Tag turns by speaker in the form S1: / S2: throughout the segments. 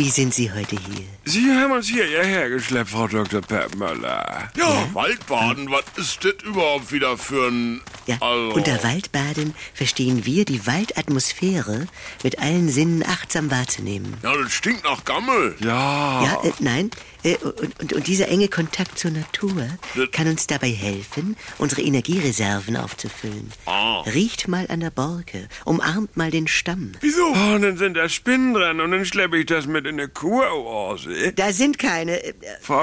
S1: wie sind Sie heute hier?
S2: Sie haben uns hierher geschleppt, Frau Dr. Peppmöller.
S3: Ja, Waldbaden, was ist das überhaupt wieder für ein...
S1: Ja,
S3: Also,
S1: unter Waldbaden verstehen wir die Waldatmosphäre mit allen Sinnen achtsam wahrzunehmen.
S3: ja, das stinkt nach Gammel.
S2: Ja.
S1: Ja, äh, nein. Äh, und, und, und dieser enge Kontakt zur Natur kann uns dabei helfen, unsere Energiereserven aufzufüllen.
S3: Ah.
S1: Riecht mal an der Borke, umarmt mal den Stamm.
S2: Wieso? Oh, und dann sind da Spinnen dran und dann schleppe ich das mit in eine Kuroase.
S1: Da sind keine. äh,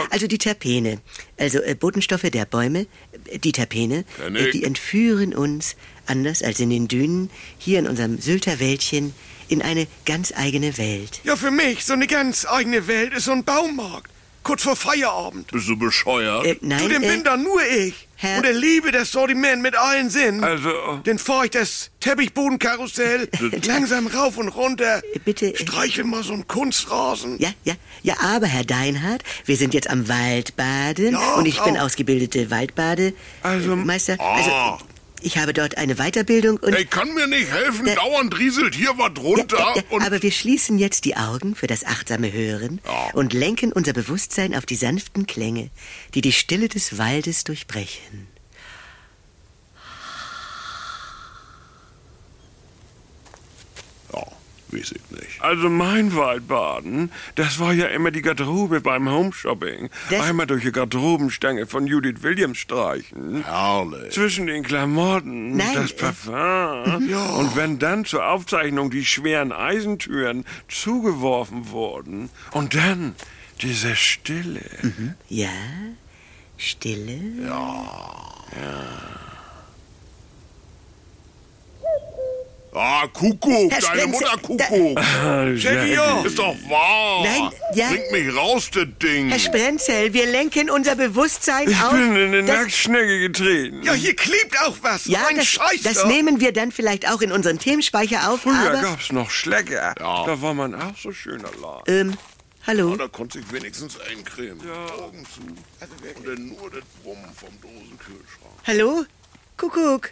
S1: Also die Terpene. Also äh, Botenstoffe der Bäume, äh, die Terpene,
S3: Kenn
S1: äh, die entführen uns, anders als in den Dünen, hier in unserem Sylter Wäldchen, in eine ganz eigene Welt.
S4: Ja, für mich so eine ganz eigene Welt ist so ein Baumarkt. Kurz vor Feierabend.
S3: Bist du bescheuert?
S1: Äh, nein,
S4: Zu dem
S1: äh,
S4: bin da nur ich.
S1: Herr-
S4: Und er liebe das Sortiment mit allen Sinnen.
S2: Also,
S4: Dann fahr ich das Teppichbodenkarussell langsam rauf und runter.
S1: Äh, bitte, äh,
S4: Streichel mal so einen Kunstrasen.
S1: Ja, ja, ja, aber Herr Deinhardt, wir sind jetzt am Waldbaden
S4: Ja,
S1: und ich bin
S4: Frau-
S1: ausgebildete Waldbade
S2: Also-
S1: Meister.
S3: Ah.
S1: Also ich habe dort eine Weiterbildung und
S3: Ey, kann mir nicht helfen,
S1: Der-
S3: dauernd rieselt hier was
S1: ja,
S3: runter
S1: ja, ja,
S3: und...
S1: aber wir schließen jetzt die Augen für das achtsame Hören und lenken unser Bewusstsein auf die sanften Klänge, die die Stille des Waldes durchbrechen.
S3: Ja, weiß ich nicht.
S2: also mein Waldbaden, das war ja immer die Garderobe beim Homeshopping.
S1: Das-
S2: Einmal durch die Garderobenstange von Judith Williams streichen.
S3: Herrlich.
S2: Zwischen den Klamotten,
S1: Nein,
S2: das Parfum. Und wenn dann zur Aufzeichnung die schweren Eisentüren zugeworfen wurden und dann diese Stille.
S1: Ja, Stille.
S3: Ah, Kuckuck,
S1: Herr
S3: deine
S1: Spencer,
S3: Mutter Kuckuck.
S4: Jackie, ja.
S3: Ist doch wahr.
S1: Nein, ja.
S3: Bringt mich raus, das Ding.
S1: Herr Sprenzel, wir lenken unser Bewusstsein
S2: Ich
S1: auf.
S2: bin in eine Nacktschnecke getreten.
S4: Ja, hier klebt auch was.
S1: ja,
S4: ein
S1: das,
S4: Scheiß
S1: das
S4: da.
S1: nehmen wir dann vielleicht auch in unseren Themenspeicher auf,
S2: Früher
S1: aber...
S2: gab's noch Schlecker.
S3: Ja.
S2: Da war man auch so schön allein.
S1: Ähm, hallo?
S3: Ja, da konnte ich wenigstens eincremen. Ja. Augen zu. Und dann nur das Brummen vom Dosenkühlschrank.
S1: Hallo? Kuckuck.